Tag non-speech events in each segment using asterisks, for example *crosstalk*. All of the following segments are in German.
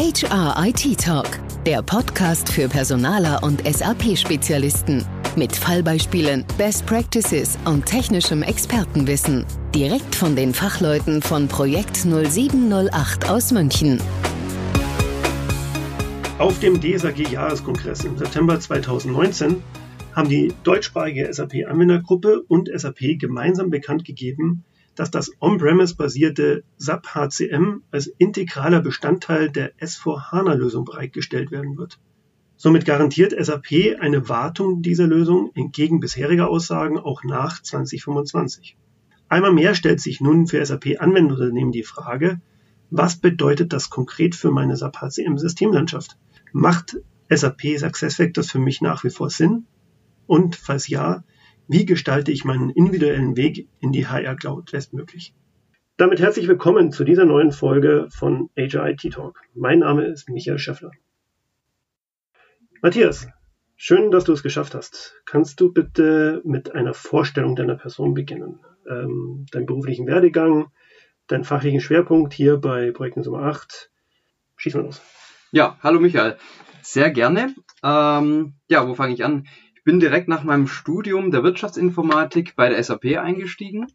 HR IT Talk, der Podcast für Personaler und SAP-Spezialisten. Mit Fallbeispielen, Best Practices und technischem Expertenwissen. Direkt von den Fachleuten von Projekt 0708 aus München. Auf dem DSAG-Jahreskongress im September 2019 haben die deutschsprachige SAP-Anwendergruppe und SAP gemeinsam bekannt gegeben, dass das On-Premise-basierte SAP HCM als integraler Bestandteil der S4HANA-Lösung bereitgestellt werden wird. Somit garantiert SAP eine Wartung dieser Lösung entgegen bisheriger Aussagen auch nach 2025. Einmal mehr stellt sich nun für SAP-Anwenderunternehmen die Frage, was bedeutet das konkret für meine SAP HCM-Systemlandschaft? Macht SAP SuccessFactors für mich nach wie vor Sinn? Und falls ja, wie gestalte ich meinen individuellen Weg in die HR Cloud bestmöglich? Damit herzlich willkommen zu dieser neuen Folge von HR IT Talk. Mein Name ist Michael Schäffler. Matthias, schön, dass du es geschafft hast. Kannst du bitte mit einer Vorstellung deiner Person beginnen? Ähm, deinen beruflichen Werdegang, deinen fachlichen Schwerpunkt hier bei Projekt Nummer 8. Schieß mal los. Ja, hallo Michael. Sehr gerne. Ähm, ja, wo fange ich an? Bin direkt nach meinem Studium der Wirtschaftsinformatik bei der SAP eingestiegen,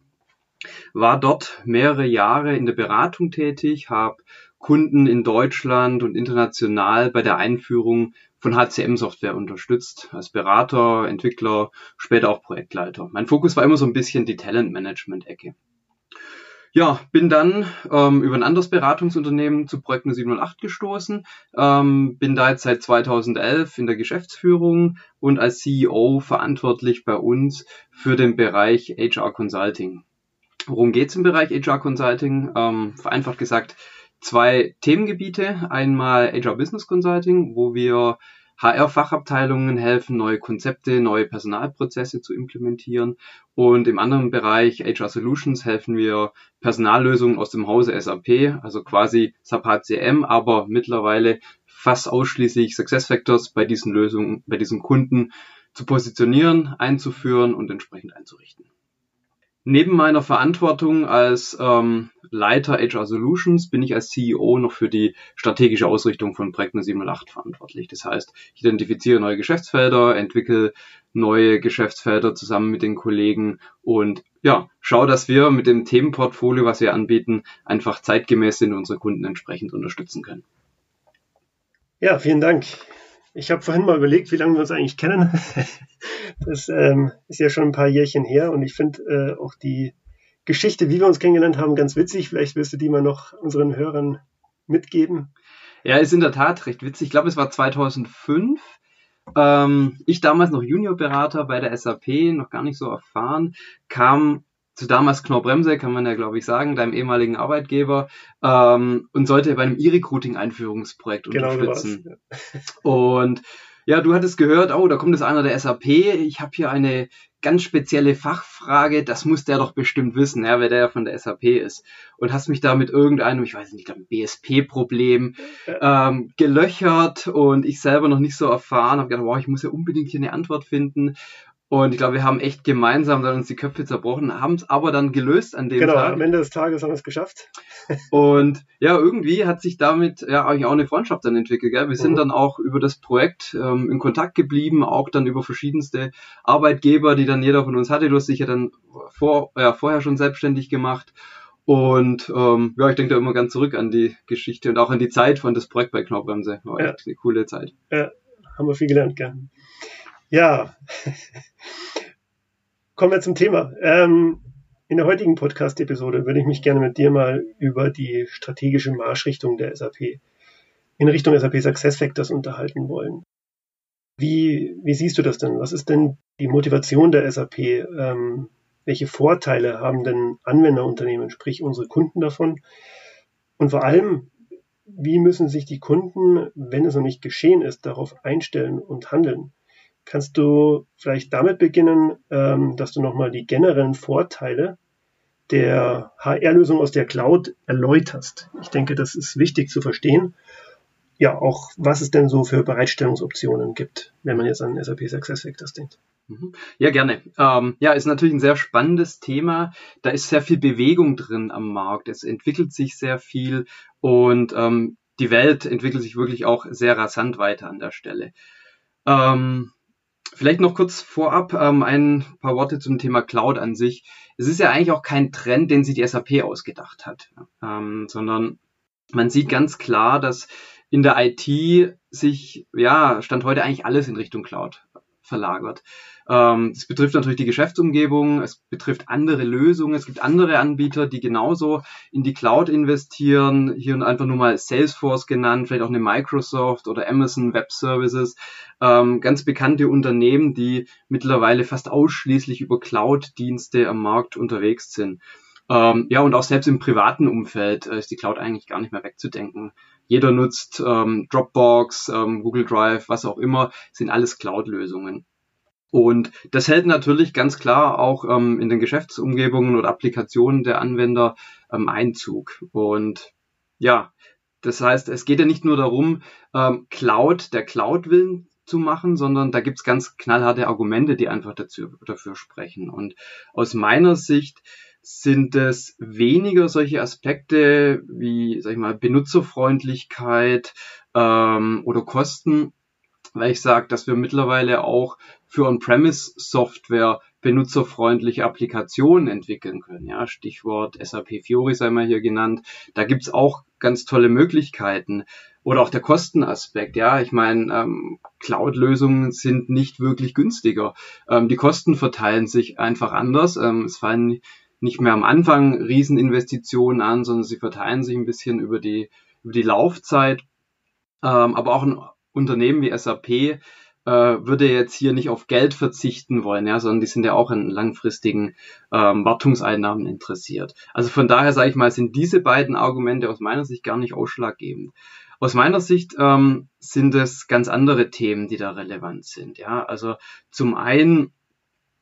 war dort mehrere Jahre in der Beratung tätig, habe Kunden in Deutschland und international bei der Einführung von HCM-Software unterstützt, als Berater, Entwickler, später auch Projektleiter. Mein Fokus war immer so ein bisschen die Talent-Management-Ecke. Ja, bin dann ähm, über ein anderes Beratungsunternehmen zu Projekt 708 gestoßen, ähm, bin da jetzt seit 2011 in der Geschäftsführung und als CEO verantwortlich bei uns für den Bereich HR Consulting. Worum geht's im Bereich HR Consulting? Ähm, vereinfacht gesagt, zwei Themengebiete. Einmal HR Business Consulting, wo wir HR-Fachabteilungen helfen, neue Konzepte, neue Personalprozesse zu implementieren. Und im anderen Bereich HR Solutions helfen wir Personallösungen aus dem Hause SAP, also quasi SAP HCM, aber mittlerweile fast ausschließlich SuccessFactors bei diesen Lösungen, bei diesen Kunden zu positionieren, einzuführen und entsprechend einzurichten. Neben meiner Verantwortung als ähm, Leiter HR Solutions bin ich als CEO noch für die strategische Ausrichtung von Projekt 708 verantwortlich. Das heißt, ich identifiziere neue Geschäftsfelder, entwickle neue Geschäftsfelder zusammen mit den Kollegen und ja, schaue, dass wir mit dem Themenportfolio, was wir anbieten, einfach zeitgemäß sind und unsere Kunden entsprechend unterstützen können. Ja, vielen Dank. Ich habe vorhin mal überlegt, wie lange wir uns eigentlich kennen. *laughs* Das ähm, ist ja schon ein paar Jährchen her und ich finde äh, auch die Geschichte, wie wir uns kennengelernt haben, ganz witzig. Vielleicht wirst du die mal noch unseren Hörern mitgeben. Ja, ist in der Tat recht witzig. Ich glaube, es war 2005. Ähm, ich damals noch Juniorberater bei der SAP, noch gar nicht so erfahren, kam zu damals Knorr-Bremse, kann man ja glaube ich sagen, deinem ehemaligen Arbeitgeber, ähm, und sollte bei einem E-Recruiting-Einführungsprojekt genau unterstützen. Ja. Und ja, du hattest gehört, oh, da kommt jetzt einer der SAP, ich habe hier eine ganz spezielle Fachfrage, das muss der doch bestimmt wissen, ja, wer der von der SAP ist. Und hast mich da mit irgendeinem, ich weiß nicht, einem BSP-Problem ähm, gelöchert und ich selber noch nicht so erfahren, habe gedacht, wow, ich muss ja unbedingt hier eine Antwort finden. Und ich glaube, wir haben echt gemeinsam dann uns die Köpfe zerbrochen, haben es aber dann gelöst an dem genau, Tag. Genau, am Ende des Tages haben wir es geschafft. *laughs* Und ja, irgendwie hat sich damit ja eigentlich auch eine Freundschaft dann entwickelt. Gell? Wir mhm. sind dann auch über das Projekt ähm, in Kontakt geblieben, auch dann über verschiedenste Arbeitgeber, die dann jeder von uns hatte. Du hast dich ja dann vor, ja, vorher schon selbstständig gemacht. Und ähm, ja, ich denke da immer ganz zurück an die Geschichte und auch an die Zeit von das Projekt bei Knorrbremse. War ja. echt eine coole Zeit. Ja, haben wir viel gelernt, gell? Ja, *laughs* kommen wir zum Thema. Ähm, in der heutigen Podcast-Episode würde ich mich gerne mit dir mal über die strategische Marschrichtung der SAP in Richtung SAP SuccessFactors unterhalten wollen. Wie, wie siehst du das denn? Was ist denn die Motivation der SAP? Ähm, welche Vorteile haben denn Anwenderunternehmen, sprich unsere Kunden davon? Und vor allem, wie müssen sich die Kunden, wenn es noch nicht geschehen ist, darauf einstellen und handeln? Kannst du vielleicht damit beginnen, ähm, dass du nochmal die generellen Vorteile der HR-Lösung aus der Cloud erläuterst? Ich denke, das ist wichtig zu verstehen. Ja, auch was es denn so für Bereitstellungsoptionen gibt, wenn man jetzt an SAP SuccessFactors denkt. Mhm. Ja, gerne. Ähm, ja, ist natürlich ein sehr spannendes Thema. Da ist sehr viel Bewegung drin am Markt. Es entwickelt sich sehr viel und ähm, die Welt entwickelt sich wirklich auch sehr rasant weiter an der Stelle. Ähm, vielleicht noch kurz vorab ähm, ein paar Worte zum Thema Cloud an sich. Es ist ja eigentlich auch kein Trend, den sich die SAP ausgedacht hat, ähm, sondern man sieht ganz klar, dass in der IT sich, ja, Stand heute eigentlich alles in Richtung Cloud verlagert. Ähm, es betrifft natürlich die Geschäftsumgebung, es betrifft andere Lösungen, es gibt andere Anbieter, die genauso in die Cloud investieren. Hier und einfach nur mal Salesforce genannt, vielleicht auch eine Microsoft oder Amazon Web Services. Ähm, ganz bekannte Unternehmen, die mittlerweile fast ausschließlich über Cloud-Dienste am Markt unterwegs sind. Ähm, ja, und auch selbst im privaten Umfeld äh, ist die Cloud eigentlich gar nicht mehr wegzudenken. Jeder nutzt ähm, Dropbox, ähm, Google Drive, was auch immer, sind alles Cloud-Lösungen. Und das hält natürlich ganz klar auch ähm, in den Geschäftsumgebungen oder Applikationen der Anwender ähm, Einzug. Und ja, das heißt, es geht ja nicht nur darum, ähm, Cloud der Cloud willen zu machen, sondern da gibt's ganz knallharte Argumente, die einfach dazu, dafür sprechen. Und aus meiner Sicht sind es weniger solche Aspekte wie, sag ich mal, Benutzerfreundlichkeit ähm, oder Kosten, weil ich sage, dass wir mittlerweile auch für On-Premise-Software benutzerfreundliche Applikationen entwickeln können. Ja, Stichwort SAP Fiori sei mal hier genannt. Da gibt's auch ganz tolle Möglichkeiten. Oder auch der Kostenaspekt. Ja, ich meine, ähm, Cloud-Lösungen sind nicht wirklich günstiger. Ähm, die Kosten verteilen sich einfach anders. Ähm, es fallen nicht mehr am Anfang Rieseninvestitionen an, sondern sie verteilen sich ein bisschen über die, über die Laufzeit. Ähm, aber auch ein Unternehmen wie SAP äh, würde jetzt hier nicht auf Geld verzichten wollen, ja, sondern die sind ja auch in langfristigen ähm, Wartungseinnahmen interessiert. Also von daher sage ich mal, sind diese beiden Argumente aus meiner Sicht gar nicht ausschlaggebend. Aus meiner Sicht ähm, sind es ganz andere Themen, die da relevant sind. Ja, also zum einen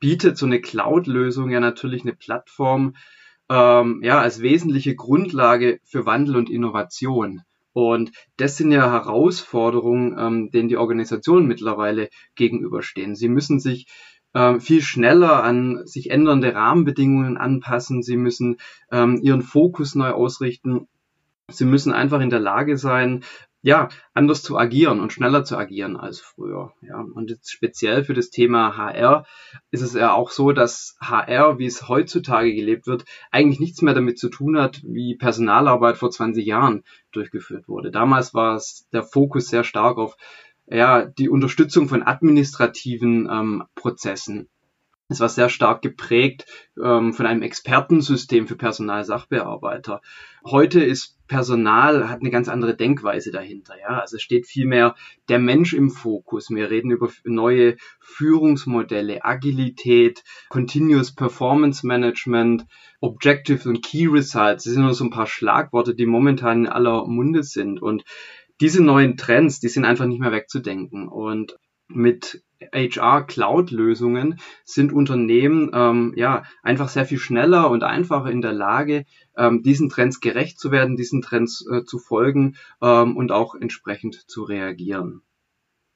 bietet so eine Cloud-Lösung ja natürlich eine Plattform ähm, ja als wesentliche Grundlage für Wandel und Innovation. Und das sind ja Herausforderungen, ähm, denen die Organisationen mittlerweile gegenüberstehen. Sie müssen sich ähm, viel schneller an sich ändernde Rahmenbedingungen anpassen. Sie müssen ähm, ihren Fokus neu ausrichten. Sie müssen einfach in der Lage sein, ja, anders zu agieren und schneller zu agieren als früher. Ja, und jetzt speziell für das Thema HR ist es ja auch so, dass HR, wie es heutzutage gelebt wird, eigentlich nichts mehr damit zu tun hat, wie Personalarbeit vor 20 Jahren durchgeführt wurde. Damals war es der Fokus sehr stark auf ja, die Unterstützung von administrativen ähm, Prozessen. Es war sehr stark geprägt ähm, von einem Expertensystem für Personalsachbearbeiter. Heute ist Personal hat eine ganz andere Denkweise dahinter. Ja, also steht vielmehr der Mensch im Fokus. Wir reden über neue Führungsmodelle, Agilität, Continuous Performance Management, Objective und Key Results. Das sind nur so ein paar Schlagworte, die momentan in aller Munde sind. Und diese neuen Trends, die sind einfach nicht mehr wegzudenken. Und mit HR-Cloud-Lösungen sind Unternehmen ähm, ja einfach sehr viel schneller und einfacher in der Lage, ähm, diesen Trends gerecht zu werden, diesen Trends äh, zu folgen ähm, und auch entsprechend zu reagieren.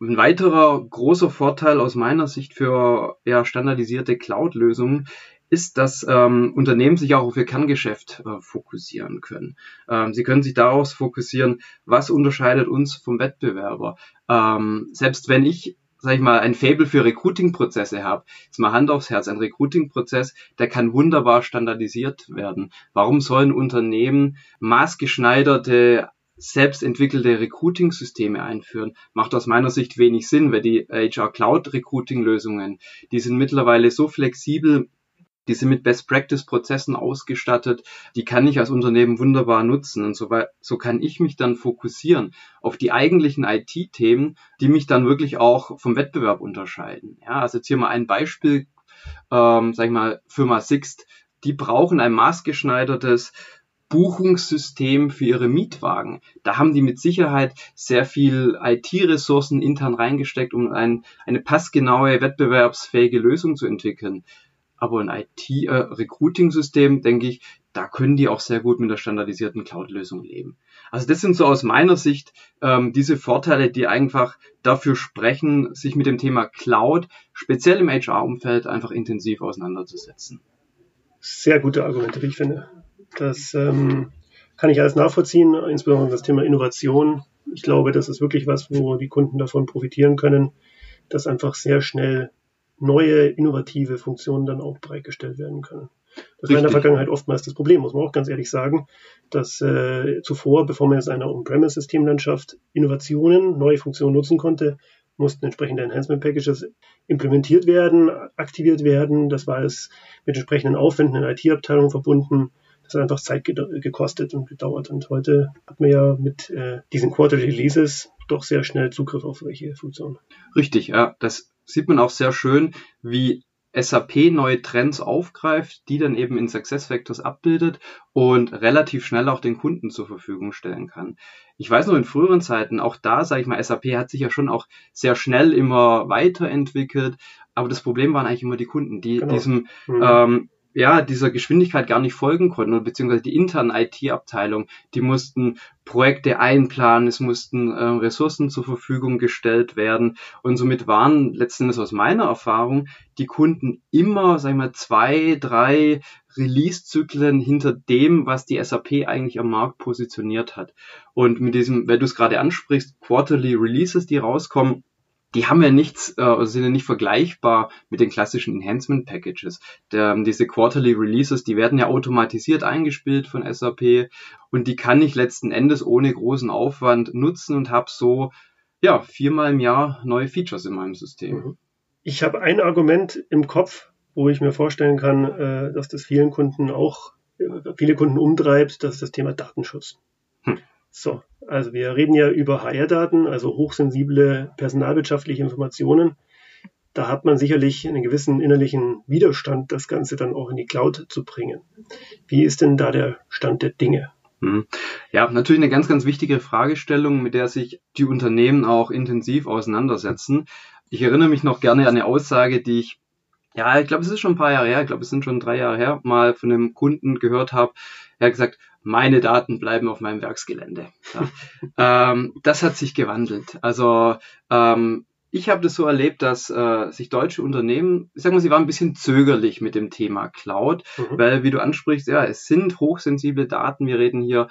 Ein weiterer großer Vorteil aus meiner Sicht für ja, standardisierte Cloud-Lösungen ist, dass ähm, Unternehmen sich auch auf ihr Kerngeschäft äh, fokussieren können. Ähm, sie können sich darauf fokussieren, was unterscheidet uns vom Wettbewerber. Ähm, selbst wenn ich sag ich mal, ein Fable für Recruiting-Prozesse habe, jetzt mal Hand aufs Herz, ein Recruiting-Prozess, der kann wunderbar standardisiert werden. Warum sollen Unternehmen maßgeschneiderte selbstentwickelte Recruiting-Systeme einführen, macht aus meiner Sicht wenig Sinn, weil die HR Cloud Recruiting Lösungen, die sind mittlerweile so flexibel, die sind mit Best-Practice-Prozessen ausgestattet, die kann ich als Unternehmen wunderbar nutzen. Und so, so kann ich mich dann fokussieren auf die eigentlichen IT-Themen, die mich dann wirklich auch vom Wettbewerb unterscheiden. Ja, also jetzt hier mal ein Beispiel, ähm, sag ich mal, Firma Sixt, die brauchen ein maßgeschneidertes Buchungssystem für ihre Mietwagen. Da haben die mit Sicherheit sehr viel IT-Ressourcen intern reingesteckt, um ein, eine passgenaue, wettbewerbsfähige Lösung zu entwickeln. Aber ein IT-Recruiting-System, äh, denke ich, da können die auch sehr gut mit der standardisierten Cloud-Lösung leben. Also das sind so aus meiner Sicht ähm, diese Vorteile, die einfach dafür sprechen, sich mit dem Thema Cloud, speziell im HR-Umfeld, einfach intensiv auseinanderzusetzen. Sehr gute Argumente, wie ich finde. Das ähm, kann ich alles nachvollziehen, insbesondere das Thema Innovation. Ich glaube, das ist wirklich was, wo die Kunden davon profitieren können, dass einfach sehr schnell neue, innovative Funktionen dann auch bereitgestellt werden können. Das Richtig. war in der Vergangenheit oftmals das Problem, muss man auch ganz ehrlich sagen, dass äh, zuvor, bevor man jetzt einer On-Premise-Systemlandschaft Innovationen, neue Funktionen nutzen konnte, mussten entsprechende Enhancement Packages implementiert werden, aktiviert werden. Das war es mit entsprechenden Aufwänden in IT-Abteilungen verbunden. Das hat einfach Zeit gekostet und gedauert. Und heute hat man ja mit äh, diesen Quarterly Releases doch sehr schnell Zugriff auf solche Funktionen. Richtig, ja. Das sieht man auch sehr schön, wie SAP neue Trends aufgreift, die dann eben in SuccessFactors abbildet und relativ schnell auch den Kunden zur Verfügung stellen kann. Ich weiß noch in früheren Zeiten, auch da sage ich mal, SAP hat sich ja schon auch sehr schnell immer weiterentwickelt, aber das Problem waren eigentlich immer die Kunden, die genau. diesem mhm. ähm, ja, dieser Geschwindigkeit gar nicht folgen konnten, beziehungsweise die internen IT-Abteilung, die mussten Projekte einplanen, es mussten äh, Ressourcen zur Verfügung gestellt werden und somit waren letzten Endes aus meiner Erfahrung die Kunden immer, sag ich mal, zwei, drei Release-Zyklen hinter dem, was die SAP eigentlich am Markt positioniert hat. Und mit diesem, wenn du es gerade ansprichst, Quarterly Releases, die rauskommen, die haben ja nichts, äh, also sind ja nicht vergleichbar mit den klassischen Enhancement Packages. Der, diese Quarterly Releases, die werden ja automatisiert eingespielt von SAP und die kann ich letzten Endes ohne großen Aufwand nutzen und habe so ja viermal im Jahr neue Features in meinem System. Mhm. Ich habe ein Argument im Kopf, wo ich mir vorstellen kann, äh, dass das vielen Kunden auch äh, viele Kunden umtreibt, das ist das Thema Datenschutz. Hm. So, also wir reden ja über HR-Daten, also hochsensible personalwirtschaftliche Informationen. Da hat man sicherlich einen gewissen innerlichen Widerstand, das Ganze dann auch in die Cloud zu bringen. Wie ist denn da der Stand der Dinge? Hm. Ja, natürlich eine ganz, ganz wichtige Fragestellung, mit der sich die Unternehmen auch intensiv auseinandersetzen. Ich erinnere mich noch gerne an eine Aussage, die ich, ja, ich glaube, es ist schon ein paar Jahre her, ich glaube, es sind schon drei Jahre her, mal von einem Kunden gehört habe. Er hat gesagt, meine Daten bleiben auf meinem Werksgelände. Ja. *laughs* ähm, das hat sich gewandelt. Also ähm, ich habe das so erlebt, dass äh, sich deutsche Unternehmen, ich sag mal, sie waren ein bisschen zögerlich mit dem Thema Cloud, mhm. weil, wie du ansprichst, ja, es sind hochsensible Daten. Wir reden hier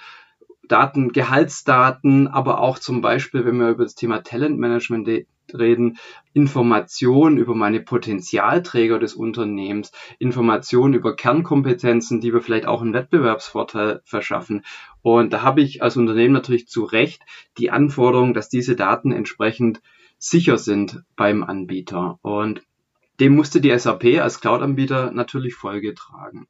Daten, Gehaltsdaten, aber auch zum Beispiel, wenn wir über das Thema Talentmanagement reden, Informationen über meine Potenzialträger des Unternehmens, Informationen über Kernkompetenzen, die wir vielleicht auch einen Wettbewerbsvorteil verschaffen. Und da habe ich als Unternehmen natürlich zu Recht die Anforderung, dass diese Daten entsprechend sicher sind beim Anbieter. Und dem musste die SAP als Cloud-Anbieter natürlich Folge tragen.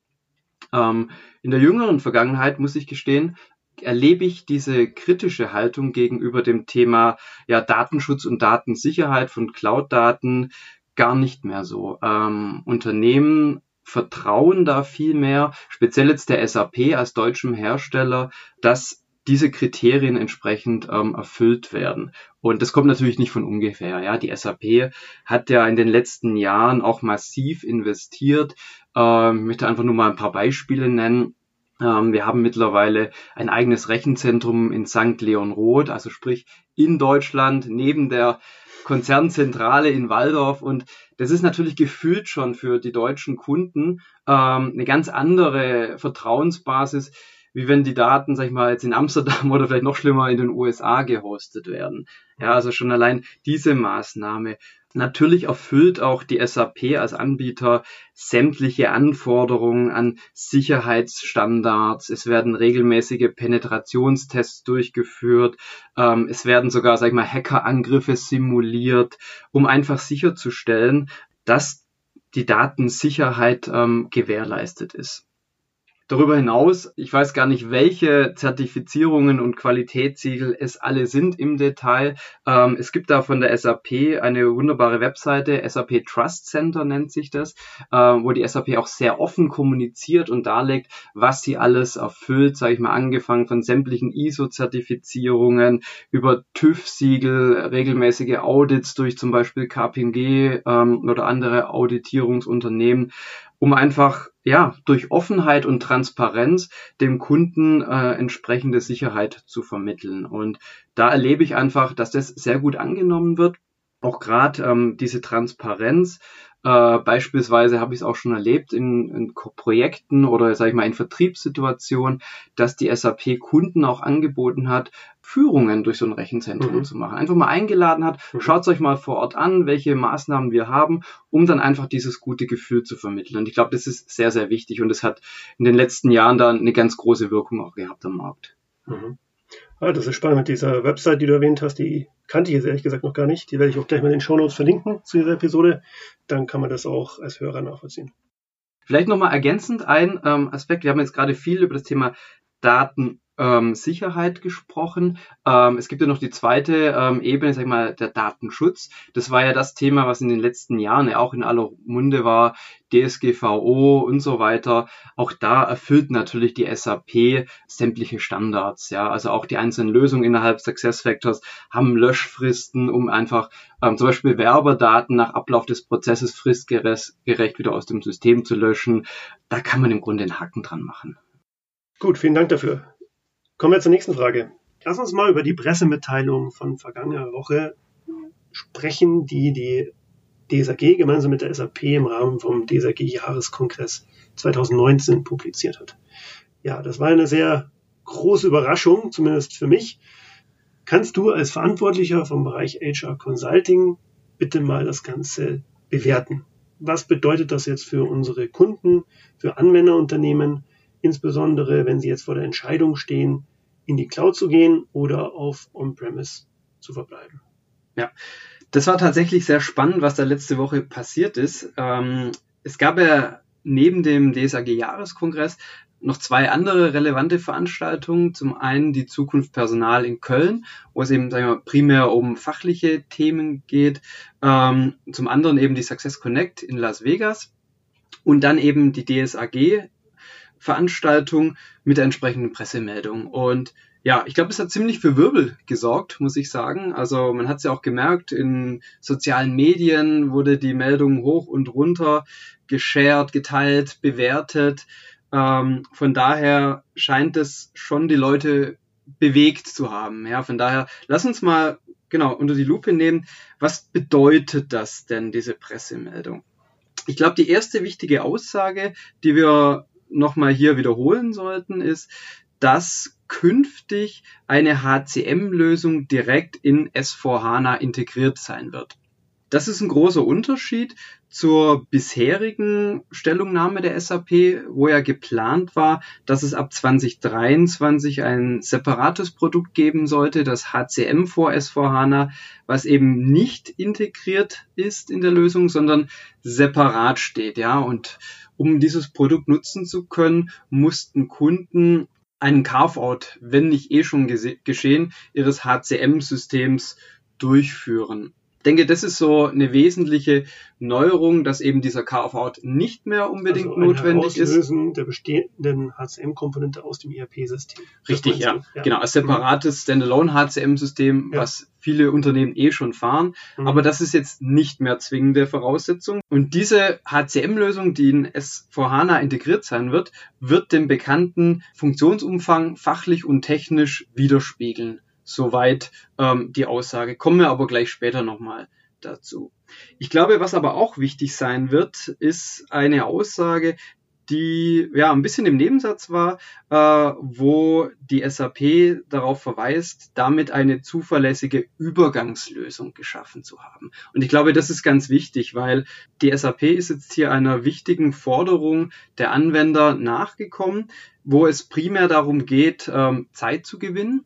Ähm, in der jüngeren Vergangenheit, muss ich gestehen, erlebe ich diese kritische Haltung gegenüber dem Thema ja, Datenschutz und Datensicherheit von Cloud-Daten gar nicht mehr so. Ähm, Unternehmen vertrauen da viel mehr, speziell jetzt der SAP als deutschem Hersteller, dass diese Kriterien entsprechend ähm, erfüllt werden. Und das kommt natürlich nicht von ungefähr. Ja, die SAP hat ja in den letzten Jahren auch massiv investiert. Ähm, ich möchte einfach nur mal ein paar Beispiele nennen. Ähm, wir haben mittlerweile ein eigenes Rechenzentrum in St. Leon Roth, also sprich in Deutschland neben der Konzernzentrale in Waldorf und das ist natürlich gefühlt schon für die deutschen Kunden ähm, eine ganz andere Vertrauensbasis, wie wenn die Daten, sag ich mal, jetzt in Amsterdam *laughs* oder vielleicht noch schlimmer in den USA gehostet werden. Ja, also schon allein diese Maßnahme. Natürlich erfüllt auch die SAP als Anbieter sämtliche Anforderungen an Sicherheitsstandards. Es werden regelmäßige Penetrationstests durchgeführt. Ähm, es werden sogar, sag ich mal, Hackerangriffe simuliert, um einfach sicherzustellen, dass die Datensicherheit ähm, gewährleistet ist. Darüber hinaus, ich weiß gar nicht, welche Zertifizierungen und Qualitätssiegel es alle sind im Detail. Ähm, es gibt da von der SAP eine wunderbare Webseite, SAP Trust Center nennt sich das, äh, wo die SAP auch sehr offen kommuniziert und darlegt, was sie alles erfüllt, sage ich mal, angefangen von sämtlichen ISO-Zertifizierungen über TÜV-Siegel, regelmäßige Audits durch zum Beispiel KPMG ähm, oder andere Auditierungsunternehmen um einfach ja durch Offenheit und Transparenz dem Kunden äh, entsprechende Sicherheit zu vermitteln. Und da erlebe ich einfach, dass das sehr gut angenommen wird. Auch gerade ähm, diese Transparenz Äh, beispielsweise habe ich es auch schon erlebt in, in Projekten oder sage ich mal in Vertriebssituationen, dass die SAP Kunden auch angeboten hat, Führungen durch so ein Rechenzentrum mhm. zu machen. Einfach mal eingeladen hat, mhm. schaut euch mal vor Ort an, welche Maßnahmen wir haben, um dann einfach dieses gute Gefühl zu vermitteln. Und ich glaube, das ist sehr, sehr wichtig und es hat in den letzten Jahren da eine ganz große Wirkung auch gehabt am Markt. Mhm. Ah, das ist spannend mit dieser Website, die du erwähnt hast, die kannte ich jetzt ehrlich gesagt noch gar nicht. Die werde ich auch gleich mal in den Shownotes verlinken zu dieser Episode. Dann kann man das auch als Hörer nachvollziehen. Vielleicht nochmal ergänzend ein ähm, Aspekt. Wir haben jetzt gerade viel über das Thema Daten ähm, Sicherheit gesprochen. Ähm, es gibt ja noch die zweite ähm, Ebene, sag ich mal, der Datenschutz. Das war ja das Thema, was in den letzten Jahren ja auch in aller Munde war, DSGVO und so weiter. Auch da erfüllt natürlich die SAP sämtliche Standards. Ja, also auch die einzelnen Lösungen innerhalb SuccessFactors haben Löschfristen, um einfach ähm, zum Beispiel Werberdaten nach Ablauf des Prozesses fristgerecht wieder aus dem System zu löschen. Da kann man im Grunde einen Haken dran machen. Gut, vielen Dank dafür. Kommen wir zur nächsten Frage. Lass uns mal über die Pressemitteilung von vergangener Woche sprechen, die die DSAG gemeinsam mit der SAP im Rahmen vom DSAG-Jahreskongress 2019 publiziert hat. Ja, das war eine sehr große Überraschung, zumindest für mich. Kannst du als Verantwortlicher vom Bereich HR Consulting bitte mal das Ganze bewerten? Was bedeutet das jetzt für unsere Kunden, für Anwenderunternehmen? Insbesondere wenn Sie jetzt vor der Entscheidung stehen, in die Cloud zu gehen oder auf On-Premise zu verbleiben. Ja, das war tatsächlich sehr spannend, was da letzte Woche passiert ist. Ähm, es gab ja neben dem DSAG-Jahreskongress noch zwei andere relevante Veranstaltungen. Zum einen die Zukunft Personal in Köln, wo es eben sagen wir, primär um fachliche Themen geht. Ähm, zum anderen eben die Success Connect in Las Vegas. Und dann eben die DSAG Veranstaltung mit der entsprechenden Pressemeldung. Und ja, ich glaube, es hat ziemlich für Wirbel gesorgt, muss ich sagen. Also man hat es ja auch gemerkt, in sozialen Medien wurde die Meldung hoch und runter geshared, geteilt, bewertet. Ähm, von daher scheint es schon die Leute bewegt zu haben. Ja, von daher, lass uns mal genau unter die Lupe nehmen. Was bedeutet das denn, diese Pressemeldung? Ich glaube, die erste wichtige Aussage, die wir nochmal hier wiederholen sollten, ist, dass künftig eine HCM-Lösung direkt in S4HANA integriert sein wird. Das ist ein großer Unterschied zur bisherigen Stellungnahme der SAP, wo ja geplant war, dass es ab 2023 ein separates Produkt geben sollte, das HCM vor S4HANA, was eben nicht integriert ist in der Lösung, sondern separat steht, ja, und um dieses Produkt nutzen zu können, mussten Kunden einen Carve-out, wenn nicht eh schon geschehen, ihres HCM-Systems durchführen denke, das ist so eine wesentliche Neuerung, dass eben dieser Carve-out nicht mehr unbedingt also notwendig ist. der bestehenden HCM-Komponente aus dem ERP-System. Richtig, ja. ja. Genau, als separates Standalone HCM-System, ja. was viele Unternehmen eh schon fahren. Mhm. Aber das ist jetzt nicht mehr zwingende Voraussetzung. Und diese HCM-Lösung, die in S4HANA integriert sein wird, wird den bekannten Funktionsumfang fachlich und technisch widerspiegeln. Soweit ähm, die Aussage. Kommen wir aber gleich später nochmal dazu. Ich glaube, was aber auch wichtig sein wird, ist eine Aussage, die ja ein bisschen im Nebensatz war, äh, wo die SAP darauf verweist, damit eine zuverlässige Übergangslösung geschaffen zu haben. Und ich glaube, das ist ganz wichtig, weil die SAP ist jetzt hier einer wichtigen Forderung der Anwender nachgekommen, wo es primär darum geht, ähm, Zeit zu gewinnen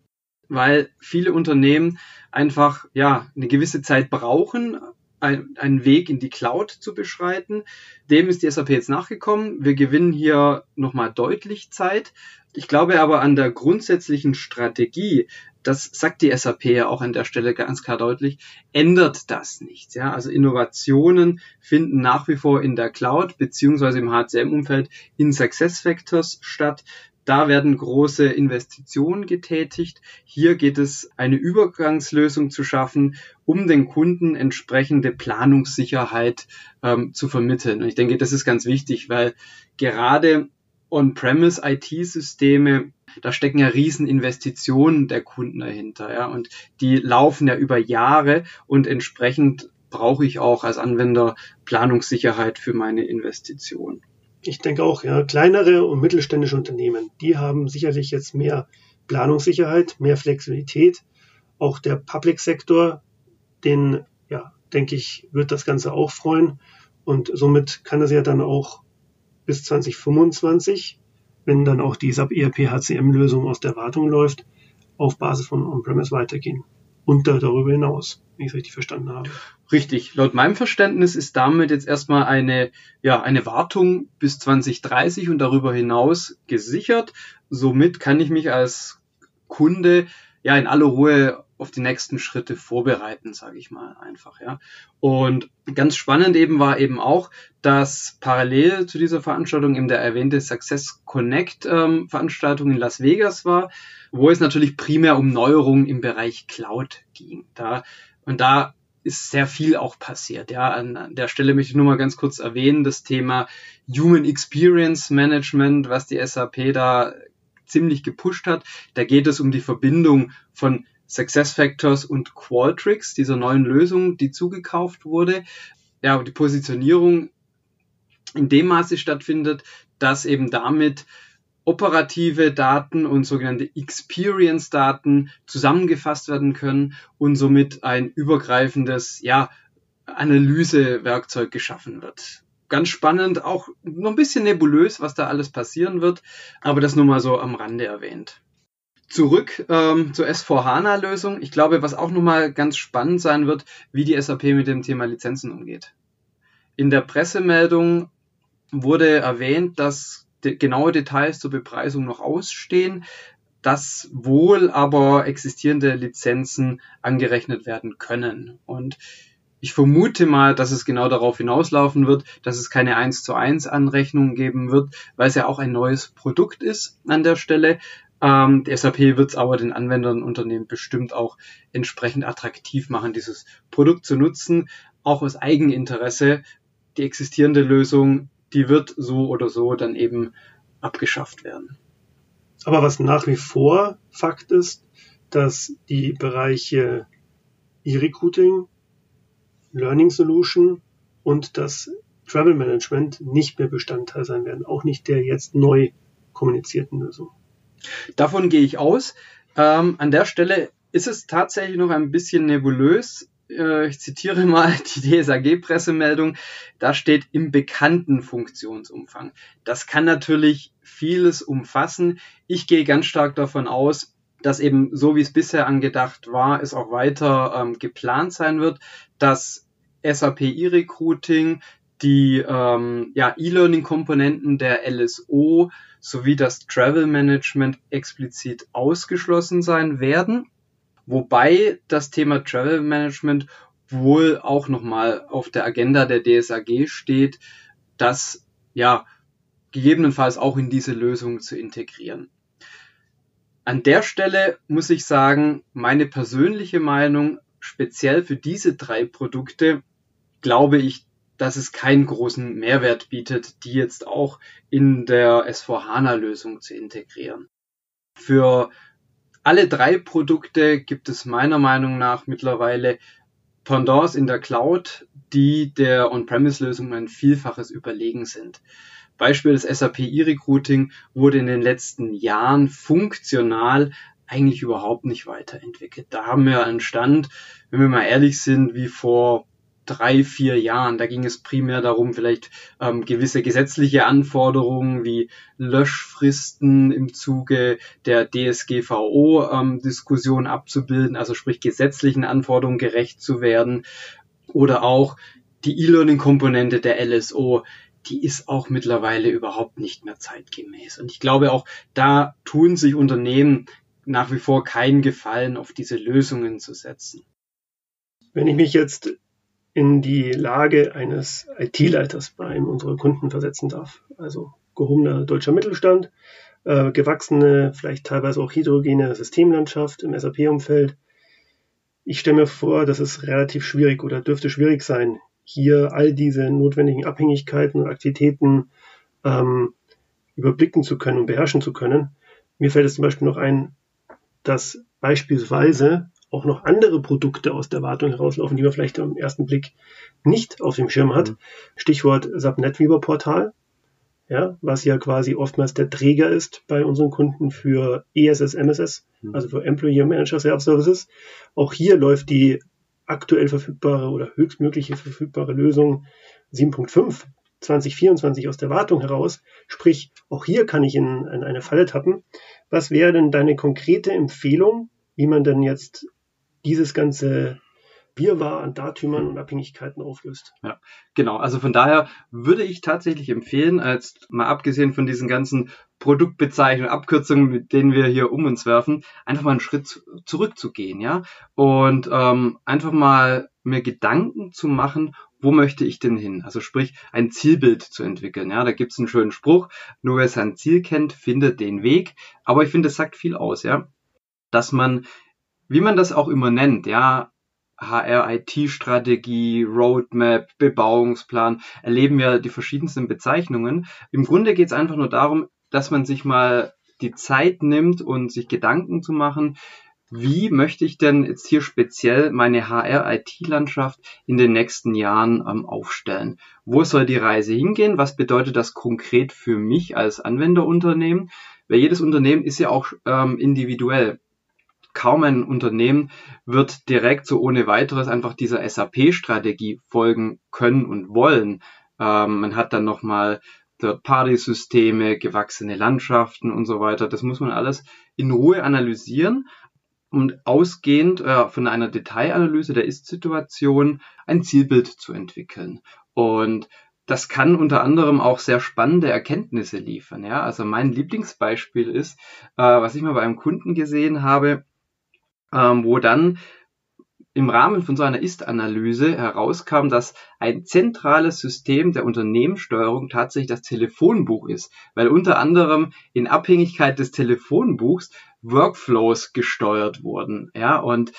weil viele Unternehmen einfach ja eine gewisse Zeit brauchen, einen Weg in die Cloud zu beschreiten. Dem ist die SAP jetzt nachgekommen. Wir gewinnen hier nochmal deutlich Zeit. Ich glaube aber an der grundsätzlichen Strategie, das sagt die SAP ja auch an der Stelle ganz klar deutlich, ändert das nichts. Ja? Also Innovationen finden nach wie vor in der Cloud beziehungsweise im HCM-Umfeld in SuccessFactors statt. Da werden große Investitionen getätigt. Hier geht es, eine Übergangslösung zu schaffen, um den Kunden entsprechende Planungssicherheit ähm, zu vermitteln. Und ich denke, das ist ganz wichtig, weil gerade On-Premise IT-Systeme, da stecken ja Rieseninvestitionen der Kunden dahinter, ja, und die laufen ja über Jahre und entsprechend brauche ich auch als Anwender Planungssicherheit für meine Investition. Ich denke auch, ja, kleinere und mittelständische Unternehmen, die haben sicherlich jetzt mehr Planungssicherheit, mehr Flexibilität. Auch der Public Sektor, den, ja, denke ich, wird das Ganze auch freuen. Und somit kann es ja dann auch bis 2025, wenn dann auch die SAP ERP HCM Lösung aus der Wartung läuft, auf Basis von On-Premise weitergehen. Und darüber hinaus, wenn ich es richtig verstanden habe. Richtig. Laut meinem Verständnis ist damit jetzt erstmal eine, ja, eine Wartung bis 2030 und darüber hinaus gesichert. Somit kann ich mich als Kunde ja in aller Ruhe auf die nächsten Schritte vorbereiten, sage ich mal einfach, ja. Und ganz spannend eben war eben auch, dass parallel zu dieser Veranstaltung eben der erwähnte Success Connect ähm, Veranstaltung in Las Vegas war, wo es natürlich primär um Neuerungen im Bereich Cloud ging. Da und da ist sehr viel auch passiert. Ja, an, der Stelle möchte ich nur mal ganz kurz erwähnen, das Thema Human Experience Management, was die SAP da ziemlich gepusht hat. Da geht es um die Verbindung von SuccessFactors und Qualtrics, dieser neuen Lösung, die zugekauft wurde. Ja, die Positionierung in dem Maße stattfindet, dass eben damit operative Daten und sogenannte Experience-Daten zusammengefasst werden können und somit ein übergreifendes ja, Analysewerkzeug geschaffen wird. Ganz spannend, auch noch ein bisschen nebulös, was da alles passieren wird, aber das nur mal so am Rande erwähnt. Zurück ähm, zur S4HANA-Lösung. Ich glaube, was auch nochmal ganz spannend sein wird, wie die SAP mit dem Thema Lizenzen umgeht. In der Pressemeldung wurde erwähnt, dass de genaue Details zur Bepreisung noch ausstehen, dass wohl aber existierende Lizenzen angerechnet werden können. Und ich vermute mal, dass es genau darauf hinauslaufen wird, dass es keine 1 zu 1 Anrechnung geben wird, weil es ja auch ein neues Produkt ist an der Stelle. Ähm, die SAP wird es aber den Anwendern und Unternehmen bestimmt auch entsprechend attraktiv machen, dieses Produkt zu nutzen, auch aus Eigeninteresse. Die existierende Lösung, die wird so oder so dann eben abgeschafft werden. Aber was nach wie vor Fakt ist, dass die Bereiche E-Recruiting, Learning Solution und das Travel Management nicht mehr Bestandteil sein werden, auch nicht der jetzt neu kommunizierten Lösung. Davon gehe ich aus. Ähm, an der Stelle ist es tatsächlich noch ein bisschen nebulös. Äh, ich zitiere mal die DSAG-Pressemeldung. Da steht im bekannten Funktionsumfang. Das kann natürlich vieles umfassen. Ich gehe ganz stark davon aus, dass eben so wie es bisher angedacht war, es auch weiter ähm, geplant sein wird, dass SAP E-Recruiting die ähm, ja, E-Learning-Komponenten der LSO sowie das Travel Management explizit ausgeschlossen sein werden, wobei das Thema Travel Management wohl auch nochmal auf der Agenda der DSAG steht, das ja gegebenenfalls auch in diese Lösung zu integrieren. An der Stelle muss ich sagen, meine persönliche Meinung, speziell für diese drei Produkte, glaube ich, dass es keinen großen Mehrwert bietet, die jetzt auch in der S4HANA-Lösung zu integrieren. Für alle drei Produkte gibt es meiner Meinung nach mittlerweile Pendants in der Cloud, die der On-Premise-Lösung ein Vielfaches überlegen sind. Beispiel des SAP E-Recruiting wurde in den letzten Jahren funktional eigentlich überhaupt nicht weiterentwickelt. Da haben wir einen Stand, wenn wir mal ehrlich sind, wie vor drei, vier Jahren. Da ging es primär darum, vielleicht ähm, gewisse gesetzliche Anforderungen wie Löschfristen im Zuge der DSGVO-Diskussion ähm, abzubilden, also sprich gesetzlichen Anforderungen gerecht zu werden. Oder auch die E-Learning-Komponente der LSO, die ist auch mittlerweile überhaupt nicht mehr zeitgemäß. Und ich glaube auch, da tun sich Unternehmen nach wie vor keinen Gefallen, auf diese Lösungen zu setzen. Wenn ich mich jetzt in die Lage eines IT-Leiters bei einem unserer Kunden versetzen darf. Also gehobener deutscher Mittelstand, äh, gewachsene, vielleicht teilweise auch heterogene Systemlandschaft im SAP-Umfeld. Ich stelle mir vor, das ist relativ schwierig oder dürfte schwierig sein, hier all diese notwendigen Abhängigkeiten und Aktivitäten ähm, überblicken zu können und beherrschen zu können. Mir fällt es zum Beispiel noch ein, dass beispielsweise auch noch andere Produkte aus der Wartung herauslaufen, die man vielleicht am ersten Blick nicht auf dem Schirm hat. Mhm. Stichwort SAP NetWeaver Portal, ja, was ja quasi oftmals der Träger ist bei unseren Kunden für ESS, MSS, mhm. also für Employee Manager Self Services. Auch hier läuft die aktuell verfügbare oder höchstmögliche verfügbare Lösung 7.5 2024 aus der Wartung heraus. Sprich, auch hier kann ich in, in eine Falle tappen. Was wäre denn deine konkrete Empfehlung, wie man denn jetzt dieses ganze Wirrwarr an Datümern und Abhängigkeiten auflöst. Ja, genau. Also von daher würde ich tatsächlich empfehlen, als mal abgesehen von diesen ganzen Produktbezeichnungen, Abkürzungen, mit denen wir hier um uns werfen, einfach mal einen Schritt zurückzugehen, ja, und ähm, einfach mal mir Gedanken zu machen, wo möchte ich denn hin? Also sprich, ein Zielbild zu entwickeln. Ja, da gibt es einen schönen Spruch, nur wer sein Ziel kennt, findet den Weg. Aber ich finde, es sagt viel aus, ja, dass man, wie man das auch immer nennt, ja, HR-IT-Strategie, Roadmap, Bebauungsplan, erleben wir die verschiedensten Bezeichnungen. Im Grunde geht es einfach nur darum, dass man sich mal die Zeit nimmt und sich Gedanken zu machen, wie möchte ich denn jetzt hier speziell meine HR-IT-Landschaft in den nächsten Jahren ähm, aufstellen? Wo soll die Reise hingehen? Was bedeutet das konkret für mich als Anwenderunternehmen? Weil jedes Unternehmen ist ja auch ähm, individuell kaum ein Unternehmen wird direkt so ohne weiteres einfach dieser SAP-Strategie folgen können und wollen. Ähm, man hat dann nochmal Third-Party-Systeme, gewachsene Landschaften und so weiter. Das muss man alles in Ruhe analysieren und ausgehend äh, von einer Detailanalyse der Ist-Situation ein Zielbild zu entwickeln. Und das kann unter anderem auch sehr spannende Erkenntnisse liefern. Ja? Also mein Lieblingsbeispiel ist, äh, was ich mal bei einem Kunden gesehen habe, ähm, wo dann im Rahmen von so einer Ist-Analyse herauskam, dass ein zentrales System der Unternehmenssteuerung tatsächlich das Telefonbuch ist, weil unter anderem in Abhängigkeit des Telefonbuchs Workflows gesteuert wurden. Ja, und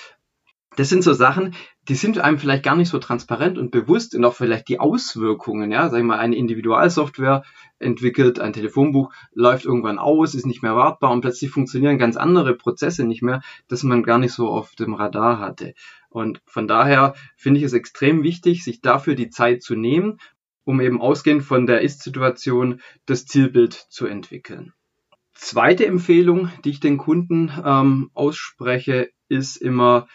das sind so Sachen, die sind einem vielleicht gar nicht so transparent und bewusst und auch vielleicht die Auswirkungen, ja, sag ich mal, eine Individualsoftware entwickelt, ein Telefonbuch läuft irgendwann aus, ist nicht mehr wartbar und plötzlich funktionieren ganz andere Prozesse nicht mehr, dass man gar nicht so auf dem Radar hatte. Und von daher finde ich es extrem wichtig, sich dafür die Zeit zu nehmen, um eben ausgehend von der Ist-Situation das Zielbild zu entwickeln. Zweite Empfehlung, die ich den Kunden ähm, ausspreche, ist immer,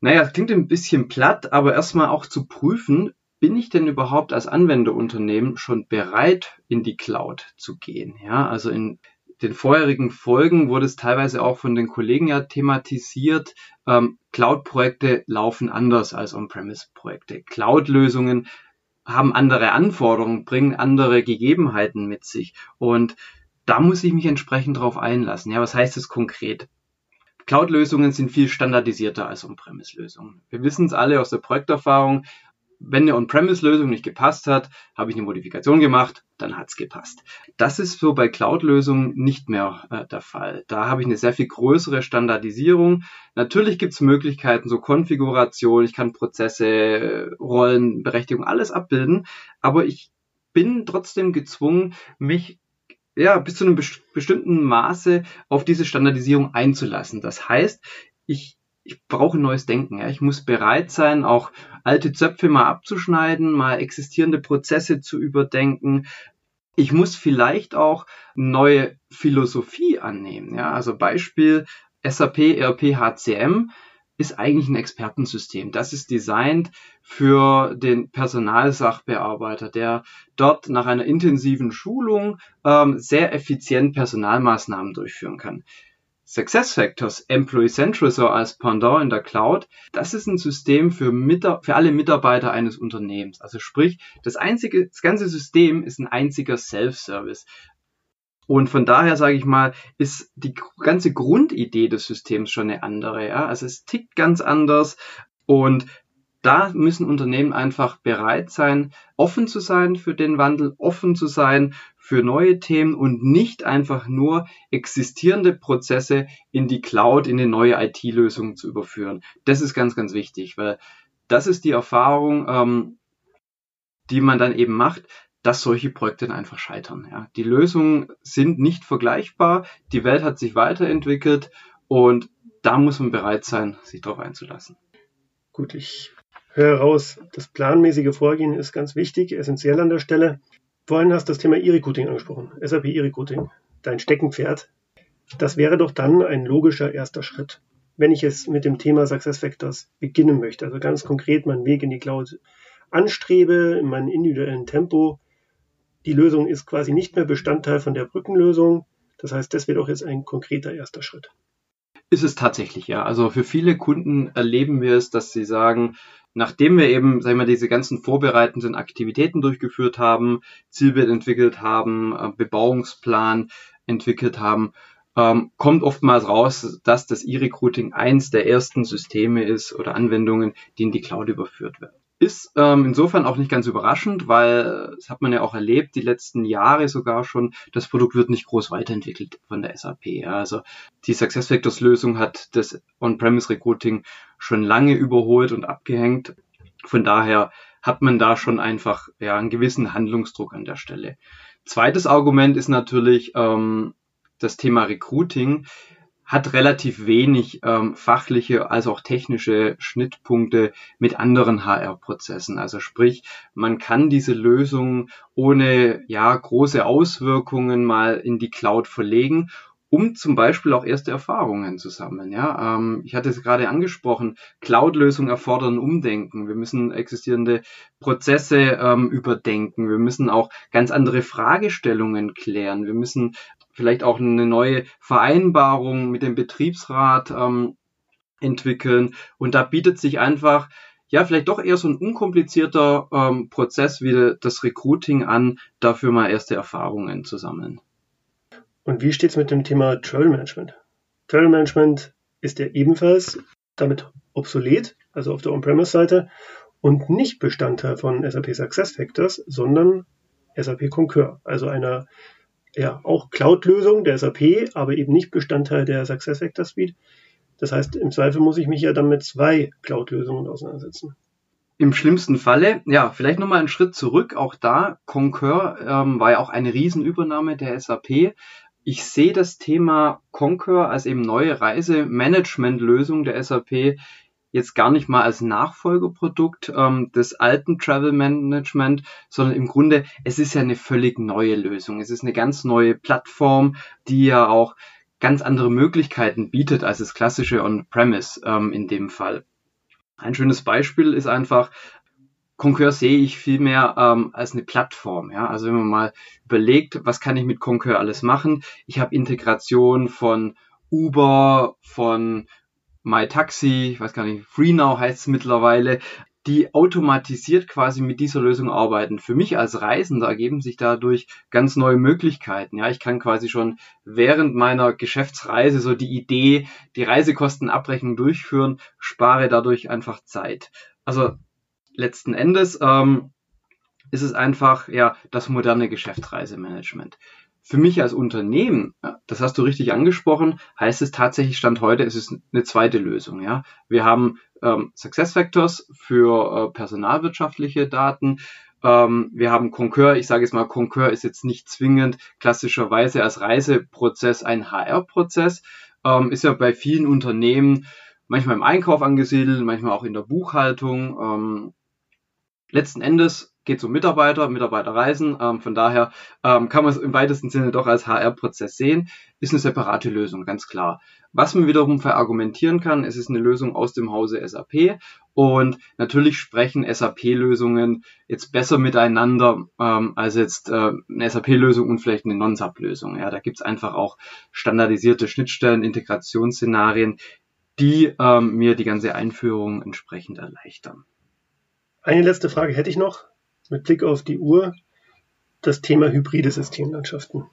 naja, es klingt ein bisschen platt, aber erstmal auch zu prüfen, bin ich denn überhaupt als Anwenderunternehmen schon bereit, in die Cloud zu gehen? Ja, also in den vorherigen Folgen wurde es teilweise auch von den Kollegen ja thematisiert. Ähm, Cloud-Projekte laufen anders als On-Premise-Projekte. Cloud-Lösungen haben andere Anforderungen, bringen andere Gegebenheiten mit sich. Und da muss ich mich entsprechend drauf einlassen. Ja, was heißt das konkret? Cloud-Lösungen sind viel standardisierter als On-Premise-Lösungen. Wir wissen es alle aus der Projekterfahrung. Wenn eine On-Premise-Lösung nicht gepasst hat, habe ich eine Modifikation gemacht, dann hat es gepasst. Das ist so bei Cloud-Lösungen nicht mehr äh, der Fall. Da habe ich eine sehr viel größere Standardisierung. Natürlich gibt es Möglichkeiten, so Konfiguration, ich kann Prozesse, Rollen, Berechtigung, alles abbilden, aber ich bin trotzdem gezwungen, mich ja, bis zu einem bestimmten Maße auf diese Standardisierung einzulassen. Das heißt, ich, ich brauche neues Denken. Ja. Ich muss bereit sein, auch alte Zöpfe mal abzuschneiden, mal existierende Prozesse zu überdenken. Ich muss vielleicht auch neue Philosophie annehmen. Ja. Also Beispiel SAP, ERP, HCM ist eigentlich ein Expertensystem. Das ist designt für den Personalsachbearbeiter, der dort nach einer intensiven Schulung ähm, sehr effizient Personalmaßnahmen durchführen kann. SuccessFactors Employee Central so als Pendant in der Cloud, das ist ein System für, für alle Mitarbeiter eines Unternehmens. Also sprich, das einzige, das ganze System ist ein einziger Self-Service. Und von daher sage ich mal, ist die ganze Grundidee des Systems schon eine andere. Ja? Also es tickt ganz anders und da müssen Unternehmen einfach bereit sein, offen zu sein für den Wandel, offen zu sein für neue Themen und nicht einfach nur existierende Prozesse in die Cloud, in eine neue IT-Lösung zu überführen. Das ist ganz, ganz wichtig, weil das ist die Erfahrung, ähm, die man dann eben macht, dass solche Projekte dann einfach scheitern. Ja. Die Lösungen sind nicht vergleichbar, die Welt hat sich weiterentwickelt und da muss man bereit sein, sich darauf einzulassen. Gut, ich höre raus, das planmäßige Vorgehen ist ganz wichtig, essentiell an der Stelle. Vorhin hast du das Thema E-Recruiting angesprochen, SAP E-Recruiting, dein Steckenpferd. Das wäre doch dann ein logischer erster Schritt, wenn ich es mit dem Thema SuccessFactors beginnen möchte. Also ganz konkret meinen Weg in die Cloud anstrebe, in meinem individuellen Tempo. Die Lösung ist quasi nicht mehr Bestandteil von der Brückenlösung. Das heißt, das wäre doch jetzt ein konkreter erster Schritt. Ist es tatsächlich, ja. Also für viele Kunden erleben wir es, dass sie sagen, nachdem wir eben, sagen wir, diese ganzen vorbereitenden Aktivitäten durchgeführt haben, Zielbild entwickelt haben, äh, Bebauungsplan entwickelt haben, ähm, kommt oftmals raus, dass das E-Recruiting eins der ersten Systeme ist oder Anwendungen, die in die Cloud überführt werden. Ist ähm, insofern auch nicht ganz überraschend, weil das hat man ja auch erlebt, die letzten Jahre sogar schon, das Produkt wird nicht groß weiterentwickelt von der SAP. Also die SuccessFactors Lösung hat das On-Premise Recruiting schon lange überholt und abgehängt. Von daher hat man da schon einfach ja, einen gewissen Handlungsdruck an der Stelle. Zweites Argument ist natürlich ähm, das Thema Recruiting hat relativ wenig ähm, fachliche als auch technische Schnittpunkte mit anderen HR-Prozessen. Also sprich, man kann diese Lösung ohne ja große Auswirkungen mal in die Cloud verlegen um zum Beispiel auch erste Erfahrungen zu sammeln. Ja, ähm, ich hatte es gerade angesprochen, Cloud-Lösungen erfordern Umdenken. Wir müssen existierende Prozesse ähm, überdenken. Wir müssen auch ganz andere Fragestellungen klären. Wir müssen vielleicht auch eine neue Vereinbarung mit dem Betriebsrat ähm, entwickeln. Und da bietet sich einfach ja, vielleicht doch eher so ein unkomplizierter ähm, Prozess wie das Recruiting an, dafür mal erste Erfahrungen zu sammeln. Und wie steht es mit dem Thema Travel Management? Travel Management ist ja ebenfalls damit obsolet, also auf der On-Premise-Seite, und nicht Bestandteil von SAP SuccessFactors, sondern SAP Concur, also einer ja, auch Cloud-Lösung der SAP, aber eben nicht Bestandteil der SuccessFactors Suite. Das heißt, im Zweifel muss ich mich ja dann mit zwei Cloud-Lösungen auseinandersetzen. Im schlimmsten Falle, ja, vielleicht nochmal einen Schritt zurück. Auch da, Concur ähm, war ja auch eine Riesenübernahme der SAP. Ich sehe das Thema Concur als eben neue Reisemanagement-Lösung der SAP jetzt gar nicht mal als Nachfolgeprodukt ähm, des alten Travel Management, sondern im Grunde, es ist ja eine völlig neue Lösung. Es ist eine ganz neue Plattform, die ja auch ganz andere Möglichkeiten bietet als das klassische On-Premise ähm, in dem Fall. Ein schönes Beispiel ist einfach, Concur sehe ich vielmehr ähm, als eine Plattform. Ja? Also wenn man mal überlegt, was kann ich mit Concur alles machen? Ich habe Integration von Uber, von MyTaxi, ich weiß gar nicht, FreeNow heißt es mittlerweile, die automatisiert quasi mit dieser Lösung arbeiten. Für mich als Reisender ergeben sich dadurch ganz neue Möglichkeiten. Ja, ich kann quasi schon während meiner Geschäftsreise so die Idee, die Reisekostenabrechnung durchführen, spare dadurch einfach Zeit. Also letzten Endes ähm, ist es einfach ja das moderne Geschäftsreisemanagement. Für mich als Unternehmen, das hast du richtig angesprochen, heißt es tatsächlich Stand heute, es ist eine zweite Lösung. Ja, wir haben ähm, SuccessFactors für äh, personalwirtschaftliche Daten. Ähm, wir haben Concur. Ich sage jetzt mal, Concur ist jetzt nicht zwingend klassischerweise als Reiseprozess ein HR-Prozess. Ähm, ist ja bei vielen Unternehmen manchmal im Einkauf angesiedelt, manchmal auch in der Buchhaltung. Ähm, letzten Endes geht um Mitarbeiter, Mitarbeiterreisen. Ähm, von daher ähm, kann man es im weitesten Sinne doch als HR-Prozess sehen. Ist eine separate Lösung, ganz klar. Was man wiederum verargumentieren kann, es ist eine Lösung aus dem Hause SAP und natürlich sprechen SAP-Lösungen jetzt besser miteinander ähm, als jetzt äh, eine SAP-Lösung und vielleicht eine Non-SAP-Lösung. Ja, da gibt's einfach auch standardisierte Schnittstellen, Integrationsszenarien, die ähm, mir die ganze Einführung entsprechend erleichtern. Eine letzte Frage hätte ich noch mit Blick auf die Uhr. Das Thema hybride Systemlandschaften.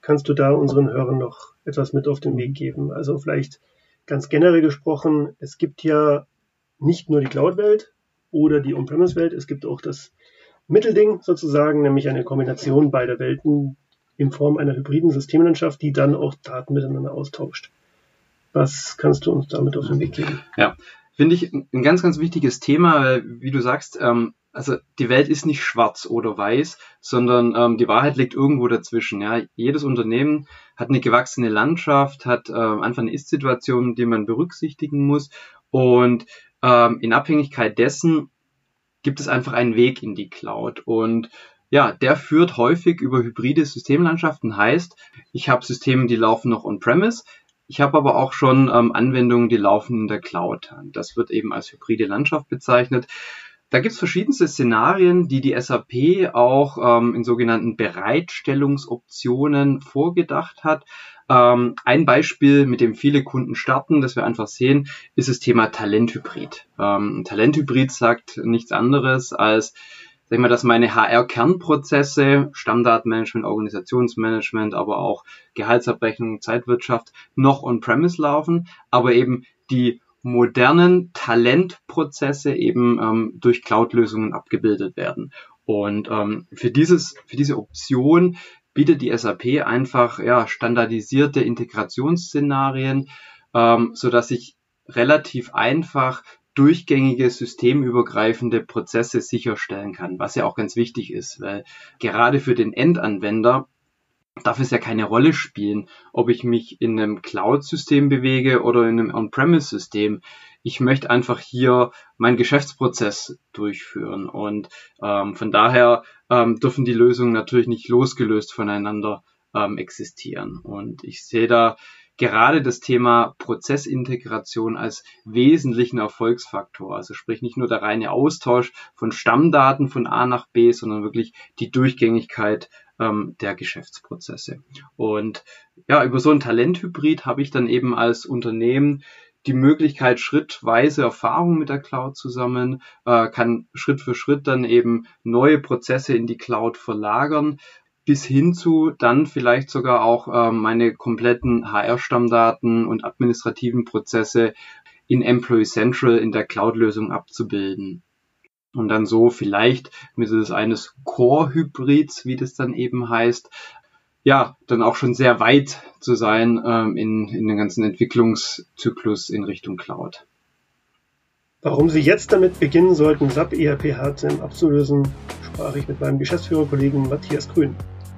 Kannst du da unseren Hörern noch etwas mit auf den Weg geben? Also vielleicht ganz generell gesprochen, es gibt ja nicht nur die Cloud-Welt oder die On-Premise-Welt, es gibt auch das Mittelding sozusagen, nämlich eine Kombination beider Welten in Form einer hybriden Systemlandschaft, die dann auch Daten miteinander austauscht. Was kannst du uns damit auf den Weg geben? Ja, finde ich ein ganz, ganz wichtiges Thema, weil, wie du sagst, ähm, also die Welt ist nicht schwarz oder weiß, sondern ähm, die Wahrheit liegt irgendwo dazwischen. Ja. Jedes Unternehmen hat eine gewachsene Landschaft, hat äh, einfach eine Ist-Situation, die man berücksichtigen muss. Und ähm, in Abhängigkeit dessen gibt es einfach einen Weg in die Cloud. Und ja, der führt häufig über hybride Systemlandschaften, heißt, ich habe Systeme, die laufen noch on-premise, ich habe aber auch schon ähm, Anwendungen, die laufen in der Cloud. Das wird eben als hybride Landschaft bezeichnet. Da gibt es verschiedenste Szenarien, die die SAP auch ähm, in sogenannten Bereitstellungsoptionen vorgedacht hat. Ähm, ein Beispiel, mit dem viele Kunden starten, das wir einfach sehen, ist das Thema Talenthybrid. Ähm, Talenthybrid sagt nichts anderes als, sag ich mal, dass meine HR-Kernprozesse, Stammdatenmanagement, Organisationsmanagement, aber auch Gehaltsabrechnung, Zeitwirtschaft noch on-premise laufen, aber eben die modernen Talentprozesse eben ähm, durch Cloud-Lösungen abgebildet werden. Und ähm, für dieses, für diese Option bietet die SAP einfach ja, standardisierte Integrationsszenarien, ähm, so dass ich relativ einfach durchgängige systemübergreifende Prozesse sicherstellen kann, was ja auch ganz wichtig ist, weil gerade für den Endanwender darf es ja keine Rolle spielen, ob ich mich in einem Cloud-System bewege oder in einem On-Premise-System. Ich möchte einfach hier meinen Geschäftsprozess durchführen und ähm, von daher ähm, dürfen die Lösungen natürlich nicht losgelöst voneinander ähm, existieren. Und ich sehe da gerade das Thema Prozessintegration als wesentlichen Erfolgsfaktor. Also sprich nicht nur der reine Austausch von Stammdaten von A nach B, sondern wirklich die Durchgängigkeit ähm, der Geschäftsprozesse. Und ja, über so ein Talenthybrid habe ich dann eben als Unternehmen die Möglichkeit, schrittweise Erfahrungen mit der Cloud zu sammeln, äh, kann Schritt für Schritt dann eben neue Prozesse in die Cloud verlagern, bis hin zu dann vielleicht sogar auch äh, meine kompletten HR-Stammdaten und administrativen Prozesse in Employee Central in der Cloud-Lösung abzubilden und dann so vielleicht mittels eines Core-Hybrids, wie das dann eben heißt, ja, dann auch schon sehr weit zu sein ähm, in, in den ganzen Entwicklungszyklus in Richtung Cloud. Warum Sie jetzt damit beginnen sollten, SAP ERP HCM abzulösen, sprach ich mit meinem Geschäftsführerkollegen Matthias Grün.